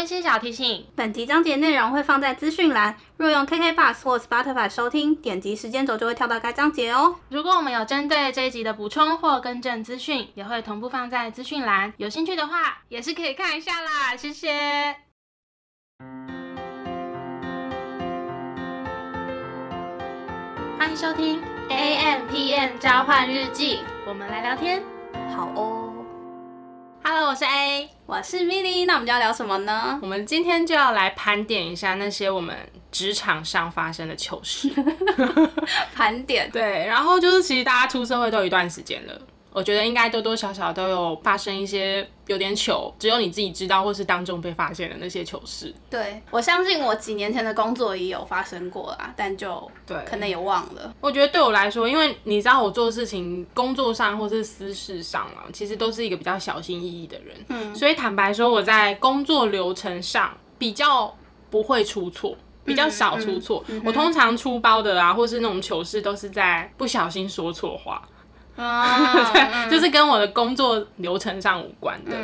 温馨小提醒：本集章节内容会放在资讯栏，若用 KK Bus 或 Spotify 收听，点击时间轴就会跳到该章节哦。如果我们有针对这一集的补充或更正资讯，也会同步放在资讯栏。有兴趣的话，也是可以看一下啦。谢谢。欢迎收听 A M P M 交换日记，我们来聊天。好哦，Hello，我是 A。我是 Milly，那我们就要聊什么呢？我们今天就要来盘点一下那些我们职场上发生的糗事。盘点。对，然后就是其实大家出社会都有一段时间了，我觉得应该多多少少都有发生一些有点糗，只有你自己知道或是当众被发现的那些糗事。对，我相信我几年前的工作也有发生过啦，但就对可能也忘了。我觉得对我来说，因为你知道我做事情，工作上或是私事上啊，其实都是一个比较小心翼翼的人，嗯，所以坦白说，我在工作流程上比较不会出错。比较少出错，我通常出包的啊，或是那种糗事，都是在不小心说错话，啊，就是跟我的工作流程上无关的。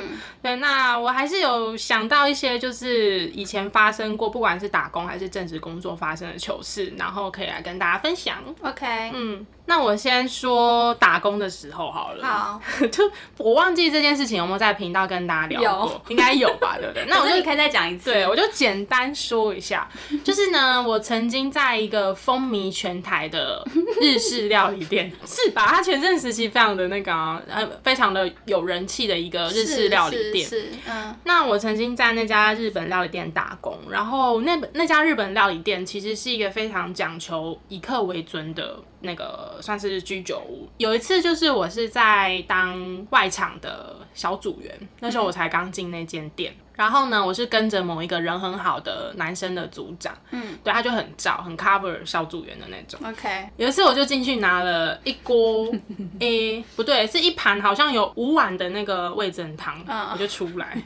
对，那我还是有想到一些，就是以前发生过，不管是打工还是正职工作发生的糗事，然后可以来跟大家分享。OK，嗯，那我先说打工的时候好了。好，就我忘记这件事情有没有在频道跟大家聊过有，应该有吧，对不对？那我就可以再讲一次。对，我就简单说一下，就是呢，我曾经在一个风靡全台的日式料理店，是吧？它全盛时期非常的那个啊、呃，非常的有人气的一个日式料理店。是，是嗯，那我曾经在那家日本料理店打工，然后那那家日本料理店其实是一个非常讲求以客为尊的那个算是居酒屋。有一次就是我是在当外场的小组员，那时候我才刚进那间店。然后呢，我是跟着某一个人很好的男生的组长，嗯，对，他就很照很 cover 小组员的那种。OK，有一次我就进去拿了一锅，诶、不对，是一盘好像有五碗的那个味噌汤，嗯我就出来。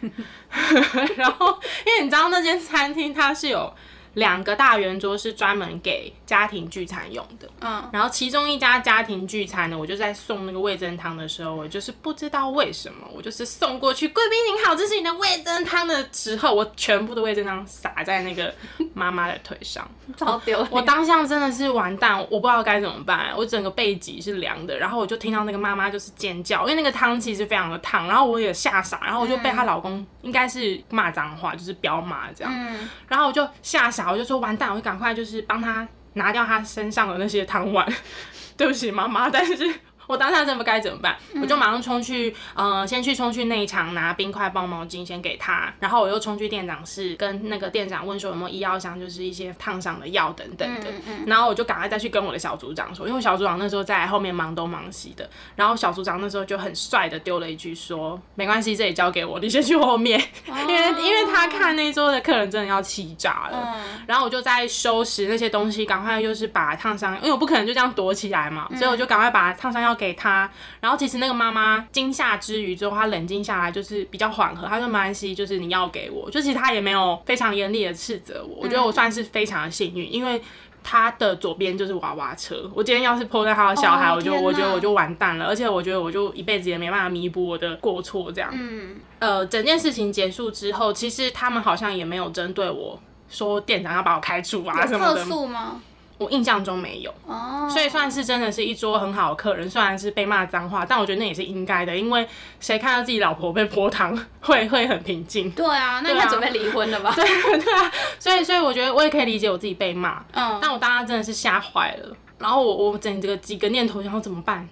然后，因为你知道那间餐厅它是有两个大圆桌是专门给家庭聚餐用的，嗯，然后其中一家家庭聚餐呢，我就在送那个味增汤的时候，我就是不知道为什么，我就是送过去，贵宾您好，这是你的味增汤的时候，我全部的味增汤洒在那个妈妈的腿上。超丢脸。我当下真的是完蛋，我不知道该怎么办，我整个背脊是凉的，然后我就听到那个妈妈就是尖叫，因为那个汤其实非常的烫，然后我也吓傻，然后我就被她老公应该是骂脏话，就是彪骂这样，嗯，然后我就吓傻，我就说完蛋，我就赶快就是帮他拿掉他身上的那些汤碗，对不起妈妈，但是。我当下真的不该怎么办，我就马上冲去，呃，先去冲去内场拿冰块、包毛巾先给他，然后我又冲去店长室跟那个店长问说有没有医药箱，就是一些烫伤的药等等的，然后我就赶快再去跟我的小组长说，因为小组长那时候在后面忙东忙西的，然后小组长那时候就很帅的丢了一句说，没关系，这里交给我，你先去后面，因为因为他看那桌的客人真的要气炸了，然后我就在收拾那些东西，赶快就是把烫伤，因为我不可能就这样躲起来嘛，所以我就赶快把烫伤药给他。然后其实那个妈妈惊吓之余之后，她冷静下来，就是比较缓和，她说没关系，就是你要给我，就其实她也没有非常严厉的斥责我，我觉得我算是非常的幸运，因为。他的左边就是娃娃车，我今天要是碰到他的小孩，哦我就我觉得我就完蛋了，而且我觉得我就一辈子也没办法弥补我的过错，这样。嗯，呃，整件事情结束之后，其实他们好像也没有针对我说店长要把我开除啊什有客么的，诉吗？我印象中没有，哦，所以算是真的是一桌很好的客人。虽然是被骂脏话，但我觉得那也是应该的，因为谁看到自己老婆被泼汤 会会很平静。对啊，那应对啊该准备离婚了吧？对 对啊，所以所以我觉得我也可以理解我自己被骂，嗯，但我当时真的是吓坏了。然后我我整个几个念头，然后怎么办？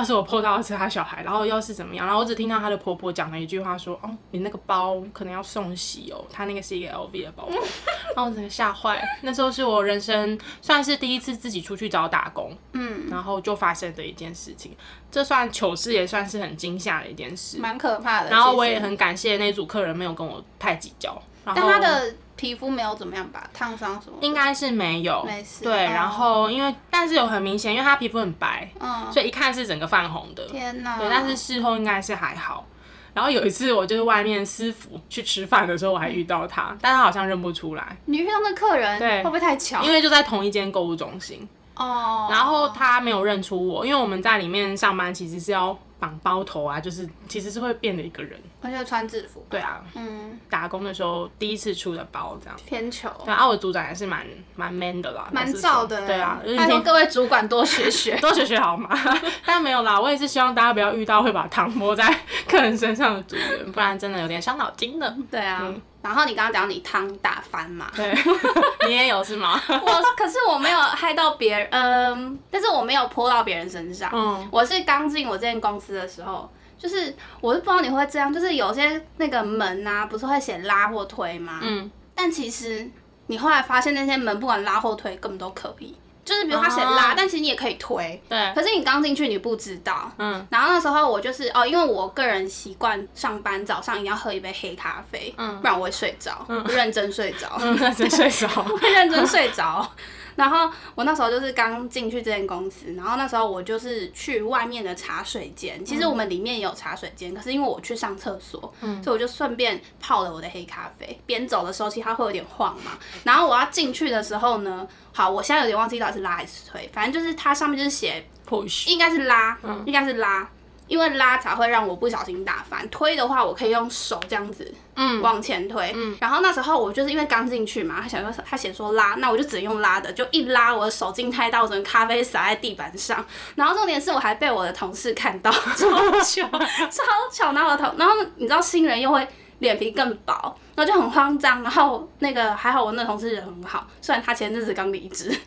要是我碰到的是他小孩，然后要是怎么样？然后我只听到她的婆婆讲了一句话说：“哦，你那个包可能要送洗哦，他那个是一个 LV 的包包。”然后我整个吓坏了。那时候是我人生算是第一次自己出去找打工，嗯，然后就发生的一件事情。这算糗事，也算是很惊吓的一件事。蛮可怕的。然后我，也很感谢那组客人没有跟我太计较。但他的皮肤没有怎么样吧？烫伤什么？应该是没有，没事对，哦然后因为但是有很明显，因为他皮肤很白，嗯，所以一看是整个泛红的。天哪！对，但是事后应该是还好。然后有一次我就是外面私服去吃饭的时候，我还遇到他，但他好像认不出来，你遇到那客人，对会不会太巧？因为就在同一间购物中心。哦，然后他没有认出我，因为我们在里面上班其实是要绑包头啊，就是其实是会变的一个人。而且穿制服，对啊，嗯，打工的时候第一次出的包这样。偏球，对啊，我组长也是蛮蛮 man 的啦，蛮老实说燥的。对啊，就是拜托各位主管多学学。多学学好吗？但没有啦，我也是希望大家不要遇到会把糖泼在客人身上的组员，不然真的有点伤脑筋的。对啊，嗯然后你刚刚讲你汤打翻嘛，对，你也有是吗？我可是我没有害到别人，嗯，但是我没有泼到别人身上。嗯，我是刚进我这间公司的时候，就是我是不知道你会这样，就是有些那个门啊，不是会写拉或推吗？嗯，但其实你后来发现那些门不管拉或推根本都可以，就是比如他写拉，哦但其实你也可以推。对，可是你刚进去你不知道，嗯然后那时候我就是哦，因为我个人习惯上班早上一定要喝一杯黑咖啡，嗯不然我会睡着，认真睡着。嗯，那真睡着。会认真睡着。然后我那时候就是刚进去这间公司，然后那时候我就是去外面的茶水间，其实我们里面也有茶水间，可是因为我去上厕所，所以我就顺便泡了我的黑咖啡。边走的时候，其实它会有点晃嘛。然后我要进去的时候呢，好，我现在有点忘记到底是拉还是推，反正就是它上面就是写 push，应该是拉，应该是拉。因为拉才会让我不小心打翻，推的话我可以用手这样子，嗯往前推。嗯然后那时候我就是因为刚进去嘛，他想说他写说拉，那我就只能用拉的，就一拉我的手劲太大，我整个咖啡洒在地板上。然后重点是我还被我的同事看到，超糗，超糗。然后我的同，然后你知道新人又会脸皮更薄，然后就很慌张。然后那个还好我那同事人很好，虽然他前阵子刚离职。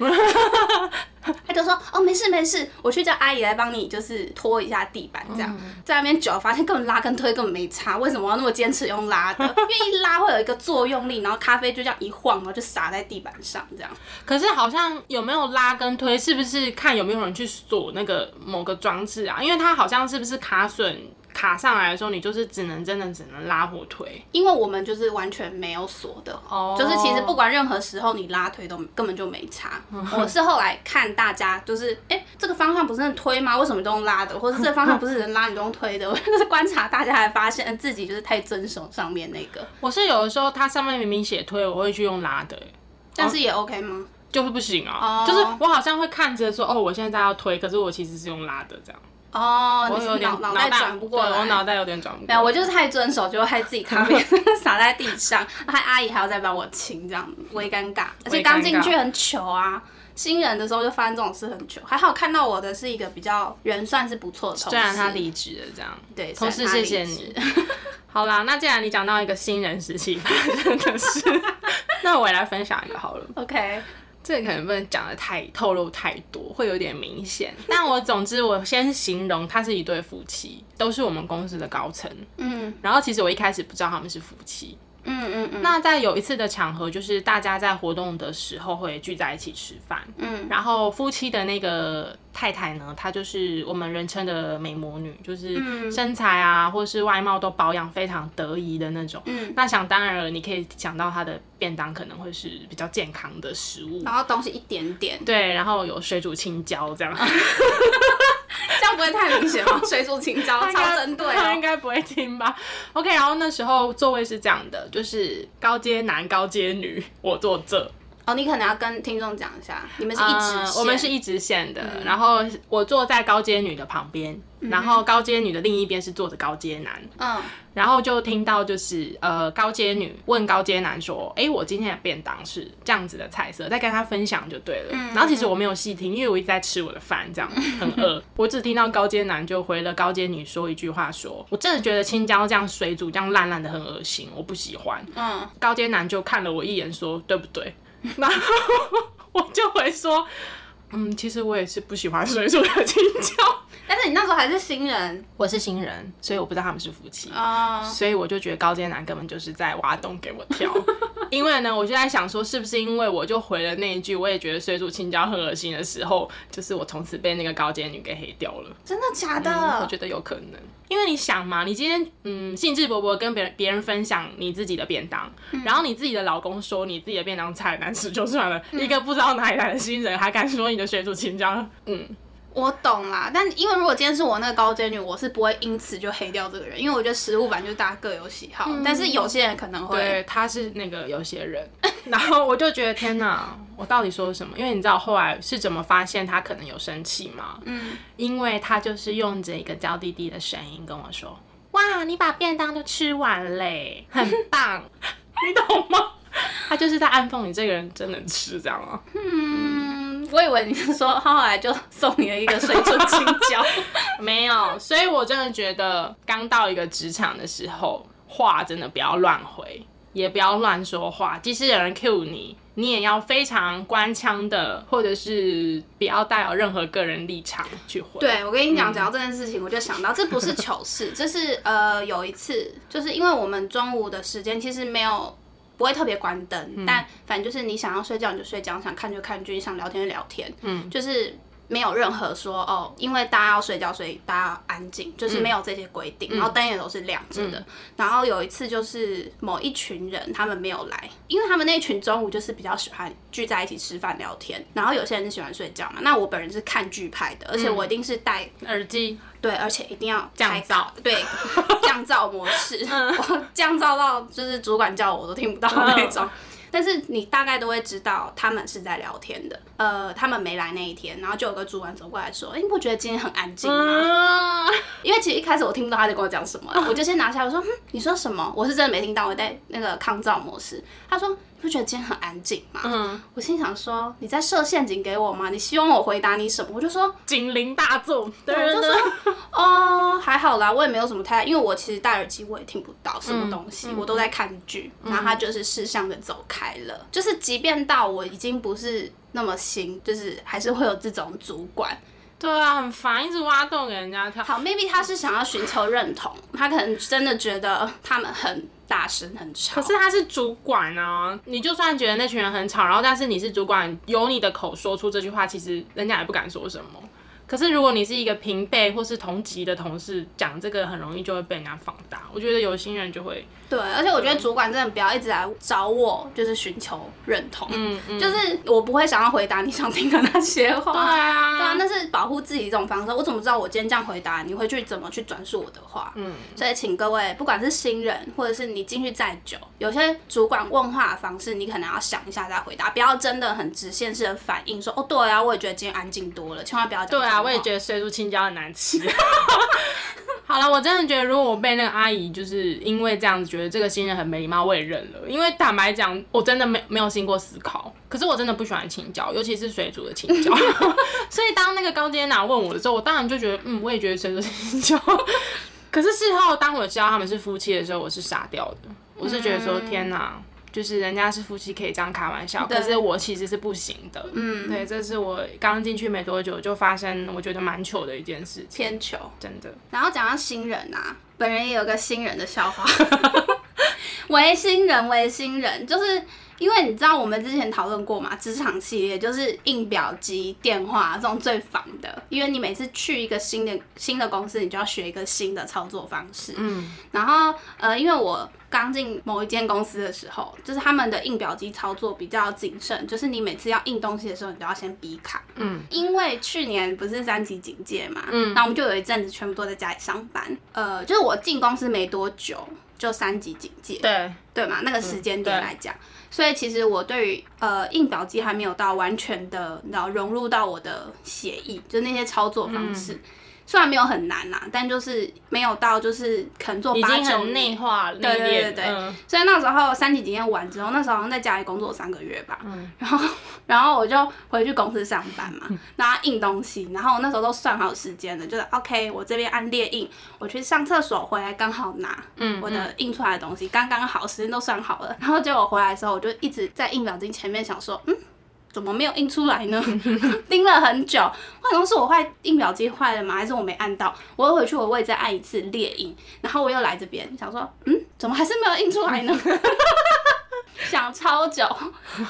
他就说：“哦，没事没事，我去叫阿姨来帮你，就是拖一下地板，这样。在那边久，发现根本拉跟推根本没差，为什么要那么坚持用拉的？因为一拉会有一个作用力，然后咖啡就这样一晃，然后就洒在地板上，这样。可是好像有没有拉跟推，是不是看有没有人去锁那个某个装置啊？因为它好像是不是卡损卡上来的时候，你就是只能真的只能拉或推。因为我们就是完全没有锁的，哦就是其实不管任何时候你拉推都根本就没差。我是后来看大家就是，哎、这个方向不是能推吗？为什么都用拉的？或者这个方向不是能拉你都用推的？我就是观察大家，才发现自己就是太遵守上面那个，我是有的时候它上面明明写推，我会去用拉的、欸但是也 OK 吗？就是不行啊。哦就是我好像会看着说，哦，我现在要推，可是我其实是用拉的这样。哦，我有点你脑脑袋转不过来我。脑袋有点转不过来。我就是太遵守，就害自己咖啡 洒在地上，害阿姨还要再帮我清，这样微尴尬。而且刚进去很糗啊，新人的时候就发生这种事很糗。还好看到我的是一个比较人算是不错的同事，虽然他离职了这样。对同事谢谢你。好啦，那既然你讲到一个新人时期发生的事，那我也来分享一个好了。OK，这可能不能讲的太透露太多，会有点明显。但我总之我先形容他是一对夫妻，都是我们公司的高层。嗯然后其实我一开始不知道他们是夫妻。嗯嗯嗯那在有一次的场合，就是大家在活动的时候会聚在一起吃饭。嗯然后夫妻的那个太太呢，她就是我们人称的美魔女，就是嗯身材啊，或是外貌都保养非常得宜的那种。嗯，那想当然了，你可以想到她的便当可能会是比较健康的食物。然后东西一点点，对，然后有水煮青椒这样，这样不会太明显吗？水煮青椒 超针对他应哦。该不会听吧？OK，然后那时候座位是这样的，就是高阶男、高阶女，我坐这，哦，你可能要跟听众讲一下，你们是一直我们是一直线的，然后我坐在高阶女的旁边，然后高阶女的另一边是坐着高阶男，嗯然后就听到就是呃高阶女问高阶男说，哎，我今天的便当是这样子的菜色，再跟他分享就对了。然后其实我没有细听，因为我一直在吃我的饭，这样 很饿。我只听到高阶男就回了高阶女说一句话说，我真的觉得青椒这样水煮这样烂烂的很恶心，我不喜欢。嗯，高阶男就看了我一眼说，对不对？然后我就会说。嗯，其实我也是不喜欢水煮的青椒。但是你那时候还是新人我是新人，所以我不知道他们是夫妻。哦，所以我就觉得高阶男根本就是在挖洞给我跳，因为呢，我就在想说，是不是因为我就回了那一句，我也觉得水煮青椒很恶心的时候，就是我从此被那个高阶女给黑掉了。真的假的？嗯我觉得有可能，因为你想嘛，你今天嗯兴致勃勃跟别人别人分享你自己的便当，然后你自己的老公说你自己的便当菜难吃就算了，一个不知道哪里来的新人还敢说你的水煮青椒，嗯，我懂啦，但因为如果今天是我那个高阶女，我是不会因此就黑掉这个人，因为我觉得食物版就是大家各有喜好，但是有些人可能会，对，他是那个有些人，然后我就觉得天哪，我到底说了什么？因为你知道后来是怎么发现他可能有生气吗？嗯，因为他就是用着一个娇滴滴的声音跟我说：“哇，你把便当都吃完嘞，很棒，你懂吗？”他就是在暗讽你这个人真能吃，这样啊？嗯，我以为你是说他 后来就送你了一个水煮青椒，没有。所以我真的觉得刚到一个职场的时候，话真的不要乱回，也不要乱说话。即使有人 cue 你，你也要非常官腔的，或者是不要带有任何个人立场去回。对，我跟你讲，讲到这件事情，我就想到这不是糗事，这是呃有一次，就是因为我们中午的时间其实没有。不会特别关灯，但反正就是你想要睡觉你就睡觉，想看就看剧，想聊天就聊天，嗯，就是没有任何说哦，因为大家要睡觉，所以大家要安静，就是没有这些规定，然后灯也都是亮着的。然后有一次就是某一群人他们没有来，因为他们那群中午就是比较喜欢聚在一起吃饭聊天，然后有些人是喜欢睡觉嘛。那我本人是看剧派的，而且我一定是戴耳机。对，而且一定要降噪，对，降噪模式，我降噪到就是主管叫我都听不到那种。但是你大概都会知道他们是在聊天的。呃，他们没来那一天，然后就有个主管走过来说：“哎，你不觉得今天很安静吗？”因为其实一开始我听不到他在跟我讲什么，我就先拿下来我说：“你说什么？”我是真的没听到，我在那个抗噪模式。他说。不觉得今天很安静吗？嗯，我心想说你在设陷阱给我吗？你希望我回答你什么？我就说警铃大作，对，我就说哦，还好啦，我也没有什么太，因为我其实戴耳机我也听不到什么东西，我都在看剧，然后他就是识相的走开了。就是即便到我已经不是那么新，就是还是会有这种主管。对啊，很烦，一直挖洞给人家跳。好，maybe 他是想要寻求认同，他可能真的觉得他们很大声、很吵。可是他是主管啊，你就算觉得那群人很吵，然后但是你是主管，有你的口说出这句话，其实人家也不敢说什么。可是如果你是一个平辈或是同级的同事，讲这个很容易就会被人家放大。我觉得有心人就会。对，而且我觉得主管真的不要一直来找我，就是寻求认同。嗯嗯，就是我不会想要回答你想听的那些话。对啊，对啊，那是保护自己一种方式。我怎么知道我今天这样回答你会去怎么去转述我的话？嗯，所以请各位，不管是新人或者是你进去再久，有些主管问话的方式，你可能要想一下再回答，不要真的很直线式的反应说哦，对啊，我也觉得今天安静多了，千万不要。对啊，我也觉得水煮青椒很难吃。好了，我真的觉得，如果我被那个阿姨就是因为这样子觉得这个新人很没礼貌，我也认了。因为坦白讲，我真的没没有经过思考。可是我真的不喜欢青椒，尤其是水煮的青椒。所以当那个高阶男问我的时候，我当然就觉得，嗯，我也觉得水煮青椒。可是事后当我知道他们是夫妻的时候，我是傻掉的。我是觉得说，天哪！就是人家是夫妻可以这样开玩笑，可是我其实是不行的。嗯，对，这是我刚进去没多久就发生，我觉得蛮糗的一件事情。偏糗，真的。然后讲到新人啊，本人也有个新人的笑话。为新人，为新人，就是因为你知道我们之前讨论过嘛，职场系列就是印表机、电话这种最烦的，因为你每次去一个新的新的公司，你就要学一个新的操作方式。嗯，然后呃，因为我。刚进某一间公司的时候，就是他们的印表机操作比较谨慎，就是你每次要印东西的时候，你都要先比卡。嗯，因为去年不是三级警戒嘛，嗯，那我们就有一阵子全部都在家里上班。呃，就是我进公司没多久就三级警戒，对。对嘛，那个时间点来讲，所以其实我对于呃印表机还没有到完全的，然后融入到我的协议，就那些操作方式。虽然没有很难啦，但就是没有到就是可能做八九内化对对对对。所以那时候三级体验完之后，那时候好像在家里工作三个月吧。嗯。然后然后我就回去公司上班嘛，然后印东西，然后那时候都算好时间了，就是 OK，我这边按列印，我去上厕所回来刚好拿，嗯，我的印出来的东西刚刚好，时间都算好了。然后结果回来的时候，我就一直在印表机前面想说，嗯。怎么没有印出来呢？盯了很久，可能是我坏印表机坏了吗？还是我没按到？我又回去，我也再按一次列印，然后我又来这边想说，嗯，怎么还是没有印出来呢？想超久，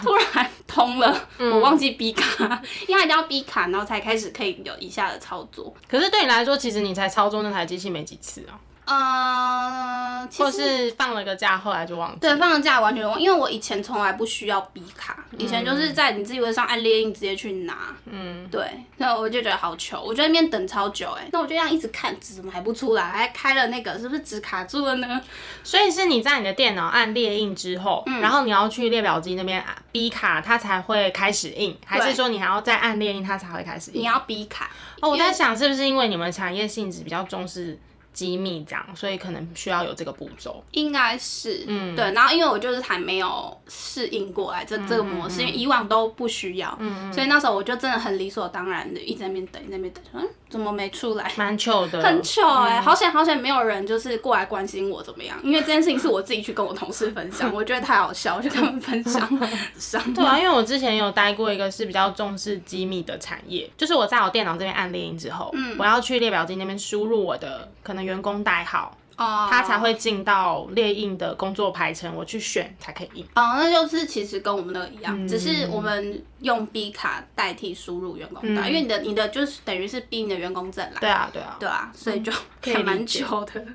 突然通了，我忘记逼卡，因为一定要逼卡，然后才开始可以有以下的操作。可是对你来说，其实你才操作那台机器没几次啊。呃，其或是放了个假，后来就忘记。对，放了假完全忘，因为我以前从来不需要 B 卡，以前就是在你自己微上按列印直接去拿。嗯，对，那我就觉得好糗，我在那边等超久哎、那我就这样一直看，纸怎么还不出来？还开了那个，是不是纸卡住了呢？所以是你在你的电脑按列印之后，嗯然后你要去列表机那边啊 B 卡，它才会开始印，还是说你还要再按列印它才会开始印？你要 B 卡，哦，我在想是不是因为你们产业性质比较重视机密这样，所以可能需要有这个步骤。应该是，嗯，对。然后因为我就是还没有适应过来这这个模式，因为以往都不需要，嗯所以那时候我就真的很理所当然的一直在那边等，一直在那边等，嗯，怎么没出来？蛮糗的，很糗哎、好险好险，没有人就是过来关心我怎么样，因为这件事情是我自己去跟我同事分享，我觉得太好笑，我就跟他们分享。伤对啊，因为我之前有待过一个是比较重视机密的产业，就是我在我电脑这边按列印之后，嗯我要去列表机那边输入我的可能员工代号，哦，他才会进到列印的工作排程，我去选才可以印。哦，那就是其实跟我们那个一嗯样，只是我们用 B 卡代替输入员工嗯代，因为你的你的就是等于是逼你的员工证来，对啊，对啊，对啊，所以就以还蛮久的。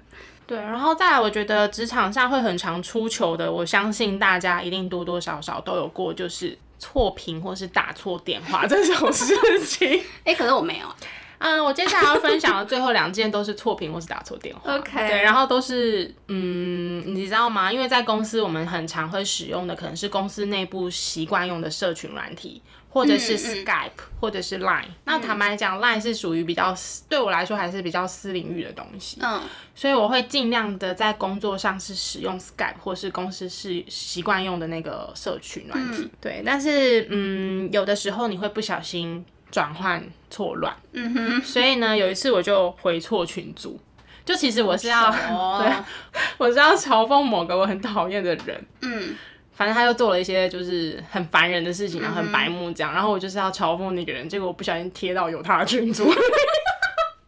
对。然后再来，我觉得职场上会很常出糗的，我相信大家一定多多少少都有过，就是错屏或是打错电话这种事情。哎、可是我没有，嗯，我接下来要分享的最后两件都是错评或是打错电话。OK 对，然后都是嗯，你知道吗？因为在公司我们很常会使用的可能是公司内部习惯用的社群软体，或者是 Skype，、或者是 Line。那坦白讲，Line 是属于比较私对我来说还是比较私领域的东西，嗯，所以我会尽量的在工作上是使用 Skype 或是公司是习惯用的那个社群软体。对，但是嗯，有的时候你会不小心转换错乱。嗯哼，所以呢，有一次我就回错群组，就其实我是要，哦。对，我是要嘲讽某个我很讨厌的人，嗯，反正他又做了一些就是很烦人的事情，然后很白目这样，然后我就是要嘲讽那个人，结果我不小心贴到有他的群组，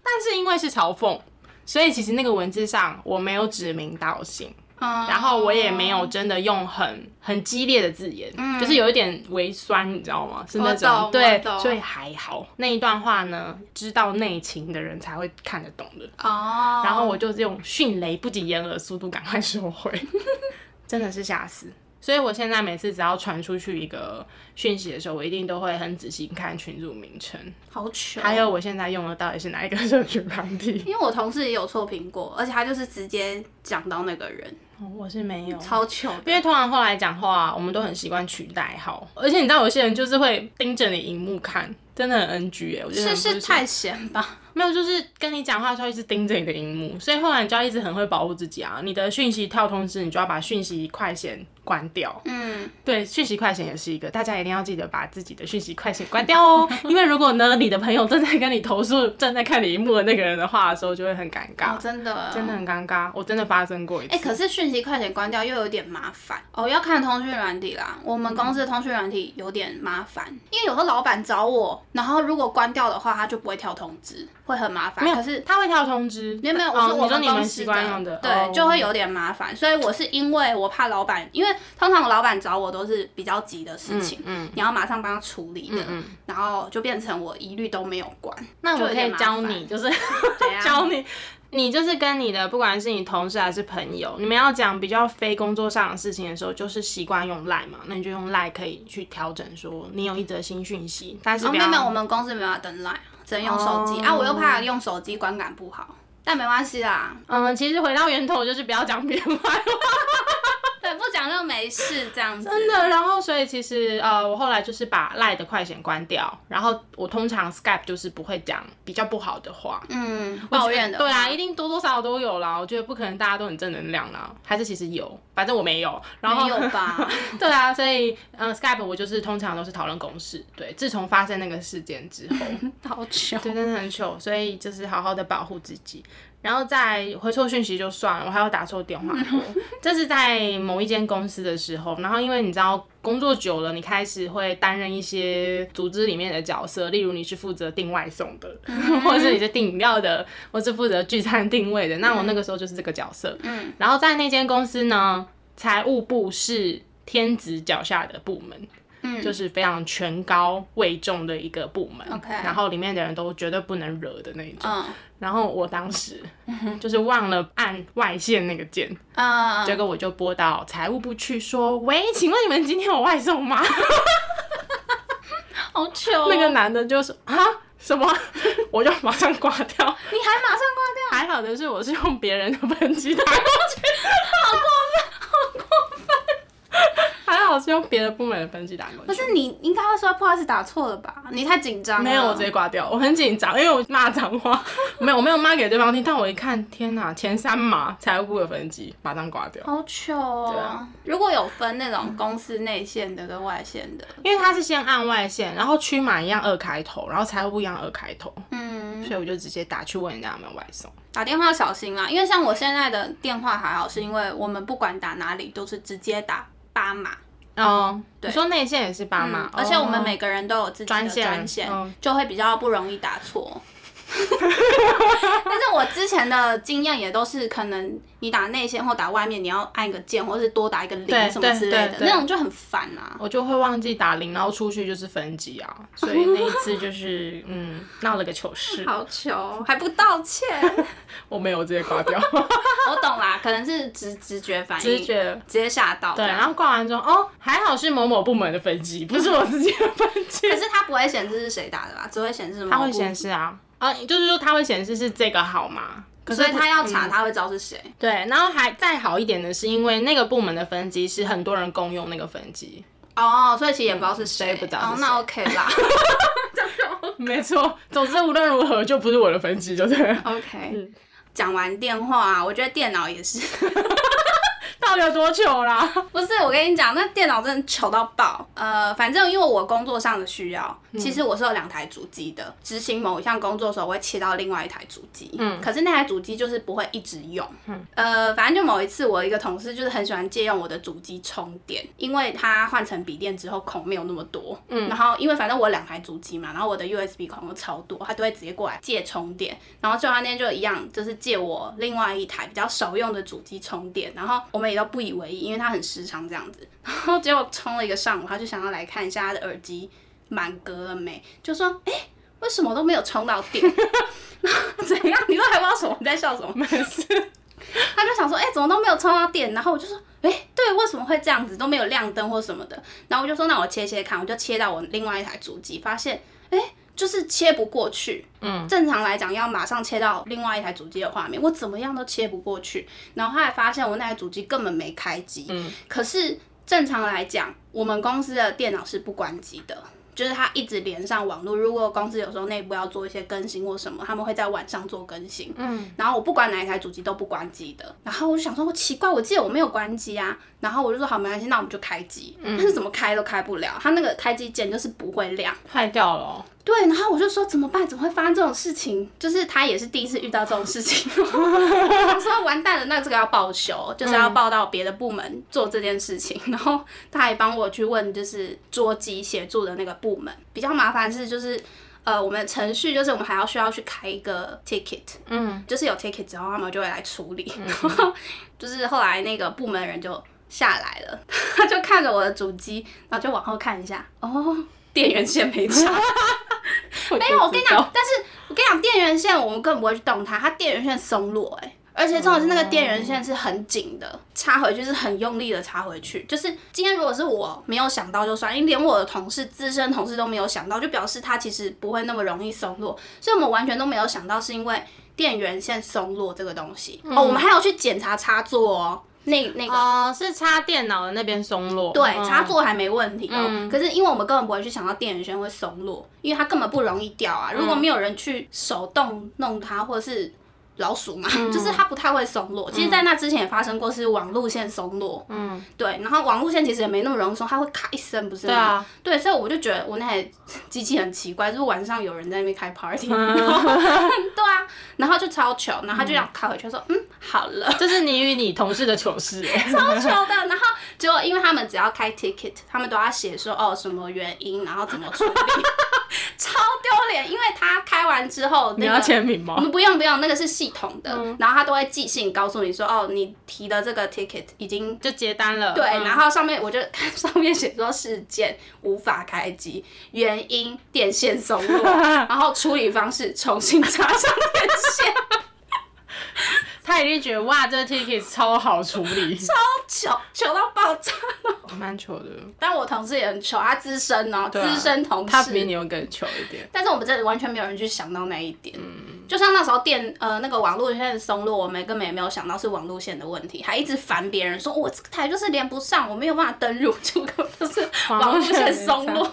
但是因为是嘲讽，所以其实那个文字上我没有指名道姓，然然后我也没有真的用很很激烈的字眼，就是有一点微酸，你知道吗？是那种对，所以还好。那一段话呢，知道内情的人才会看得懂的。哦，然后我就用迅雷不及掩耳的速度赶快收回，真的是吓死。所以我现在每次只要传出去一个讯息的时候，我一定都会很仔细看群组名称，好糗，还有我现在用的到底是哪一个社群软体。因为我同事也有错评过，而且他就是直接讲到那个人，哦我是没有，超糗。因为通常后来讲话，我们都很习惯取代号，而且你知道有些人就是会盯着你荧幕看，真的很 NG 哎、我觉得是不是太闲吧？没有，就是跟你讲话的时候一直盯着你的荧幕，所以后来你就要一直很会保护自己啊。你的讯息跳通知，你就要把讯息快显关掉。嗯，对，讯息快显也是一个，大家一定要记得把自己的讯息快显关掉哦。因为如果呢，你的朋友正在跟你投诉正在看你荧幕的那个人的话的时候，就会很尴尬，哦，真的，真的。很尴尬。我真的发生过一次。哎、可是讯息快点关掉又有点麻烦哦，要看通讯软体啦。我们公司的通讯软体有点麻烦，因为有时候老板找我，然后如果关掉的话，他就不会跳通知，会很麻烦。可是他会跳通知，没有没有，我哦说我你说你们们公司习惯用的，对，哦就会有点麻烦。所以我是因为我怕老板，因为通常老板找我都是比较急的事情，嗯你要马上帮他处理的，嗯然后就变成我一律都没有管。那我可以教你，就是 教你，你就是跟你的不管是你同事还是朋友，你们要讲比较非工作上的事情的时候，就是习惯用 Line 嘛，那你就用 Line 可以去调整说你有一则新讯息，但是哦，没有没有，我们公司没有要登 line，只能用手机、哦啊。我又怕用手机观感不好，但没关系啦，嗯，其实回到源头就是不要讲别人坏话。对，不讲就没事这样子。真的，然后所以其实呃，我后来就是把赖的快显关掉，然后我通常 Skype 就是不会讲比较不好的话，嗯，抱怨的对啊，一定多多少少都有啦。我觉得不可能大家都很正能量啦，还是其实有，反正我没有。然后没有吧？对啊，所以嗯，Skype 我就是通常都是讨论公事。对，自从发生那个事件之后，好糗。对，真的很糗，所以就是好好的保护自己。然后再回错讯息就算了，我还要打错电话过。这是在某一间公司的时候，然后因为你知道工作久了，你开始会担任一些组织里面的角色，例如你是负责订外送的，或者是你是订饮料的，或是负责聚餐定位的。那我那个时候就是这个角色。嗯，然后在那间公司呢，财务部是天子脚下的部门。就是非常权高位重的一个部门 OK 然后里面的人都绝对不能惹的那一种。嗯然后我当时就是忘了按外线那个键，嗯，结果我就拨到财务部去说：“喂，请问你们今天有外送吗？” 好糗哦。那个男的就说：“啊，什么？” 我就马上挂掉。你还马上挂掉，还好的是，我是用别人的分机打过去，好过分，好是用别的部门的分机打过去。不是你应该会说不好意思打错了吧？你太紧张了。没有，我直接挂掉。我很紧张，因为我骂脏话。没有，我没有骂给对方听。但我一看，天哪，前三码财务部的分机，马上挂掉。好糗哦。对啊如果有分那种公司内线的跟外线的，因为他是先按外线，然后区码一样二开头，然后财务部一样二开头，嗯，所以我就直接打去问人家有没有外送。打电话小心啦，因为像我现在的电话还好，是因为我们不管打哪里都是直接打八码，哦，你说内线也是八码，嗯而且我们哦每个人都有自己的专线专线，嗯就会比较不容易打错。但是我之前的经验也都是，可能你打内线或打外面，你要按一个键，或是多打一个对零什么之类的那种就很烦啊。我就会忘记打零，然后出去就是分级啊，所以那一次就是嗯闹了个糗事，好糗，还不道歉。我没有直接挂掉，我懂啦，可能是直直觉反应，直觉。直接吓到。对，然后挂完之后，哦，还好是某某部门的分机，不是我自己的分机。可是它不会显示是谁打的吧？只会显示它会显示啊，啊，就是说它会显示是这个号码，可所以他要查，嗯他会知道是谁。对，然后还再好一点的是，因为那个部门的分机是很多人共用那个分机，哦，所以其实也不知道是谁，谁不知道哦，那 OK 啦 没错。总之无论如何就不是我的分机，就对了。，OK。讲完电话啊，我觉得电脑也是，到底有多糗啦？不是我跟你讲，那电脑真的糗到爆。呃，反正因为我工作上的需要，其实我是有两台主机的。执行某一项工作的时候，我会切到另外一台主机。嗯，可是那台主机就是不会一直用。嗯，呃，反正就某一次，我一个同事就是很喜欢借用我的主机充电，因为他换成笔电之后孔没有那么多。嗯，然后因为反正我有两台主机嘛，然后我的 USB 孔又超多，他都会直接过来借充电。然后就他那天就一样，就是借我另外一台比较少用的主机充电，然后我们也都不以为意，因为他很时常这样子。然后结果充了一个上午，他就想要来看一下他的耳机满格了没，就说：“哎、为什么都没有充到电？然后怎样？你都还不知道什么？你在笑什么？没事，他就想说，哎、怎么都没有充到电？然后我就说，哎、对，为什么会这样子？都没有亮灯或什么的。然后我就说，那我切切看，我就切到我另外一台主机，发现，哎、就是切不过去。嗯，正常来讲要马上切到另外一台主机的画面，我怎么样都切不过去。然后后来发现我那台主机根本没开机。嗯，可是正常来讲，我们公司的电脑是不关机的。就是它一直连上网络，如果公司有时候内部要做一些更新或什么，他们会在晚上做更新。嗯，然后我不管哪一台主机都不关机的。然后我就想说，我奇怪，我记得我没有关机啊。然后我就说好，没关系，那我们就开机。但是怎么开都开不了，它那个开机键就是不会亮。坏掉了哦、对，然后我就说怎么办？怎么会发生这种事情？就是他也是第一次遇到这种事情，我想说完蛋了，那这个要报修，就是要报到别的部门做这件事情。然后他还帮我去问，就是桌机协助的那个部门。比较麻烦是就是。呃，我们的程序就是我们还要需要去开一个 ticket，嗯，就是有 ticket 之后，他们就会来处理。然后就是后来那个部门的人就下来了，他就看着我的主机，然后就往后看一下，哦，电源线没插。没有，我跟你讲，但是我跟你讲，电源线我们根本不会去动它，它电源线松落、欸，而且重点是那个电源线是很紧的，插回去是很用力的插回去。就是今天如果是我没有想到就算，因为连我的同事、资深同事都没有想到，就表示它其实不会那么容易松落，所以我们完全都没有想到是因为电源线松落这个东西。哦，我们还有去检查插座哦，那那个。哦，是插电脑的那边松落，对，嗯插座还没问题哦。可是因为我们根本不会去想到电源线会松落，因为它根本不容易掉啊。如果没有人去手动弄它，或者是老鼠嘛，就是它不太会松落。其实，在那之前也发生过是网路线松落，嗯，对。然后网路线其实也没那么容易松，它会咔一声，不是吗？对啊，对，所以我就觉得我那台机器很奇怪，就是晚上有人在那边开 party，对啊，然后就超糗，然后他就这样开回去说，嗯，好了。这是你与你同事的糗事哎。超糗的。然后结果因为他们只要开 ticket，他们都要写说哦什么原因，然后怎么处理，超丢脸。因为他开完之后，你要签名吗？我们不用不用，那个是系系统的，然后他都会寄信告诉你说，哦，你提的这个 ticket 已经就接单了。对，嗯然后上面我就看上面写说事件无法开机，原因电线松落，然后处理方式重新插上电线，他一定觉得哇，这个 ticket 超好处理，超糗糗到爆炸。蛮糗的。但我同事也很糗，他资深哦，资深同他比你又。更糗一点。但是我们这里完全没有人去想到那一点，就像那时候电呃那个网络线松落，我们根本也没有想到是网络线的问题，还一直烦别人说我这个台就是连不上，我没有办法登入，就是网络线松落，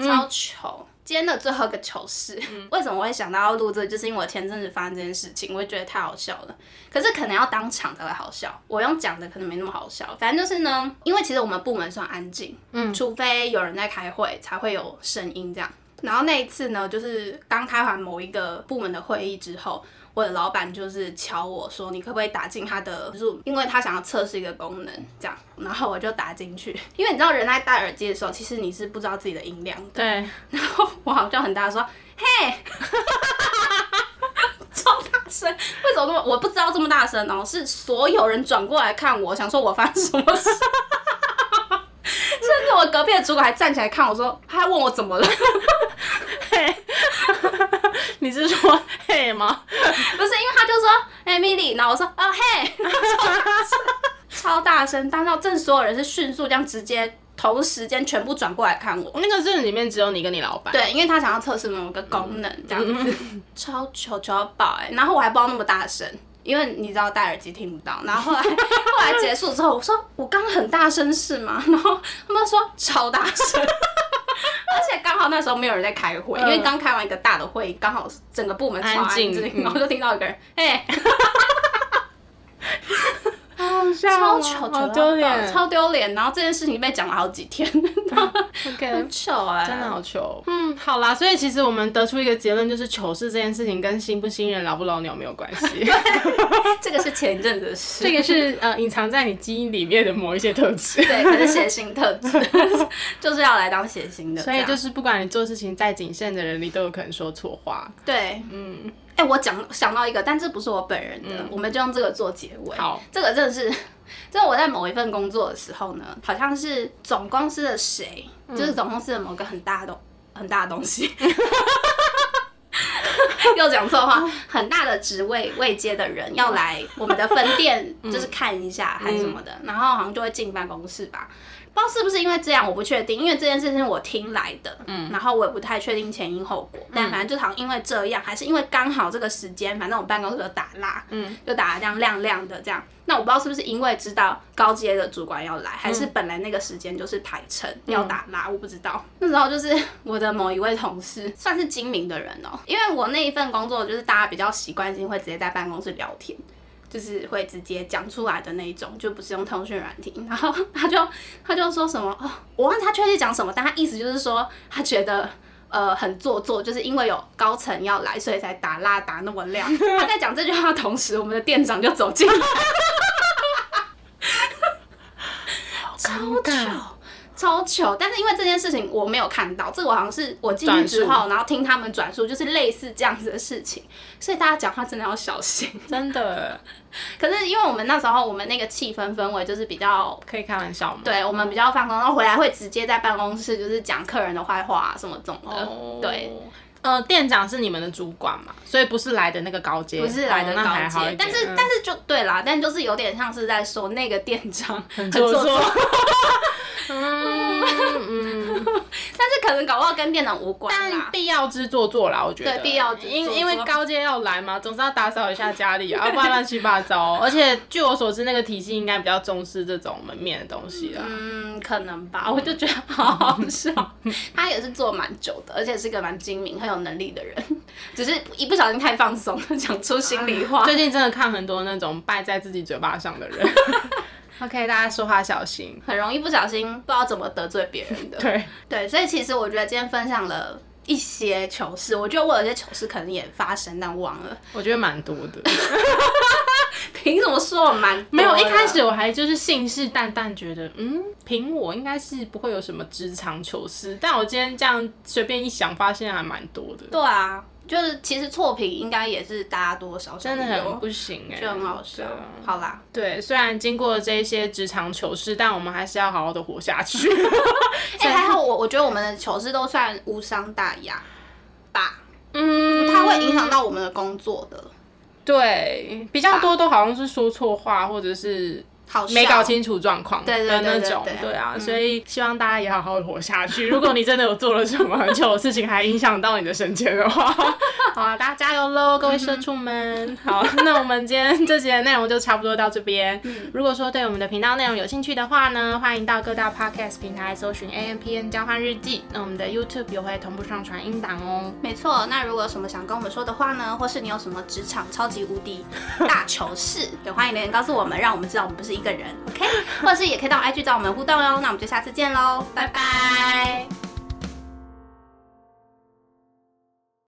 超糗。今天的最后一个糗事，为什么我会想到要录这个？就是因为我前阵子发生这件事情，我会觉得太好笑了。可是可能要当场才会好笑，我用讲的可能没那么好笑。反正就是呢，因为其实我们部门算安静，嗯，除非有人在开会才会有声音这样。然后那一次呢，就是刚开完某一个部门的会议之后，我的老板就是敲我说，你可不可以打进他的 Zoom，因为他想要测试一个功能，这样。然后我就打进去，因为你知道人在戴耳机的时候，其实你是不知道自己的音量的。对，然后我好像很大说，嘿，超大声，为什么那么我不知道这么大声哦？是所有人转过来看我，想说我发生什么事。甚至我隔壁的主管还站起来看我说，他还问我怎么了，嘿，你是说 嘿吗？不是因为他就说，哎、米莉，然后我说，哦嘿，超大声，大到正所有人是迅速这样直接同时间全部转过来看我。那个是里面只有你跟你老板。对，因为他想要测试某个功能，这样子，超糗糗到爆哎、然后我还不知道那么大声，因为你知道戴耳机听不到。然后后来 后来结束之后，我说我刚刚很大声是吗？然后他们说超大声，而且刚好那时候没有人在开会，因为刚开完一个大的会，刚好整个部门超安安静然后就听到一个人哎。超糗，糗到好丢脸。超丢脸。然后这件事情被讲了好几天，OK，很糗哎、真的好糗。嗯，好啦，所以其实我们得出一个结论，就是糗事这件事情跟新不新人、老不老鸟没有关系。这个是前一阵子的事，这个是呃隐藏在你基因里面的某一些特质。对，可是血型特质 就是要来当血型的，所以就是不管你做事情再谨慎的人，你都有可能说错话。对，嗯。哎、我讲想到一个，但这不是我本人的，我们就用这个做结尾。嗯好，这个真的是，就是我在某一份工作的时候呢，好像是总公司的谁，嗯就是总公司的某个很大的很大的东西，又讲错话，很大的职位未接的人要来我们的分店，就是看一下还是什么的，然后好像就会进办公室吧。不知道是不是因为这样，我不确定，因为这件事情是我听来的，嗯，然后我也不太确定前因后果，但反正就好像因为这样，还是因为刚好这个时间，反正我们办公室有打蜡，嗯，就打得这样亮亮的这样。那我不知道是不是因为知道高阶的主管要来，还是本来那个时间就是排程要打蜡，我不知道。那时候就是我的某一位同事，算是精明的人哦、因为我那一份工作就是大家比较习惯性会直接在办公室聊天。就是会直接讲出来的那一种，就不是用通讯软体。然后他就他就说什么哦，我忘记他确切讲什么，但他意思就是说他觉得。呃，很做作，就是因为有高层要来，所以才打蜡打那么亮。他在讲这句话的同时，我们的店长就走进来，超糗，超糗。但是因为这件事情我没有看到，这个我好像是我进去之后，然后听他们转述，就是类似这样子的事情，所以大家讲话真的要小心。真的 可是因为我们那时候我们那个气氛氛围就是比较，可以开玩笑嘛？对我们比较放松，然后回来会直接在办公室就是讲客人的坏话啊什么这种的，哦对。呃，店长是你们的主管嘛，所以不是来的那个高阶，不是来的哦那高阶但是、嗯但是就对啦，但就是有点像是在说那个店长很做作 嗯嗯，但是可能搞不好跟店长无关但啦。必要之做作啦，我觉得对必要之做作因因为高阶要来嘛，总是要打扫一下家里啊，要不然乱七八糟。而且据我所知，那个体系应该比较重视这种门面的东西啦。嗯，可能吧，我就觉得好好笑。他也是做蛮久的，而且是个蛮精明、很有能力的人，只是一不小心太放松，讲出心里话。最近真的看很多那种败在自己嘴巴上的人。OK，大家说话小心。很容易不小心不知道怎么得罪别人的。对，对，所以其实我觉得今天分享了一些糗事，我觉得我有些糗事可能也发生，但忘了。我觉得蛮多的。凭什么说我蛮没有，一开始我还就是信誓旦旦觉得，嗯，凭我应该是不会有什么职场糗事。但我今天这样随便一想，发现还蛮多的。对啊，就是其实错评应该也是大家多多少少真的很不行哎、就很好笑啊。好啦，对，虽然经过这些职场糗事，但我们还是要好好的活下去。哎、还好我我觉得我们的糗事都算无伤大雅吧，嗯，它会影响到我们的工作的。对，比较多都好像是说错话，或者是好没搞清楚状况的那种，对啊，嗯所以希望大家也好好的活下去。如果你真的有做了什么很糗的事情，还影响到你的升迁的话，好啊，大家加油喽，各位社畜们！好，那我们今天这节的内容就差不多到这边。如果说对我们的频道内容有兴趣的话呢，欢迎到各大 podcast 平台搜寻 A M P N 交换日记，那我们的 YouTube 也会同步上传音档哦。没错，那如果有什么想跟我们说的话呢，或是你有什么职场超级无敌大糗事，也欢迎留言告诉我们，让我们知道我们不是一个人 ok 或者是也可以到 ig 找我们互动哟那我们就下次见喽拜拜。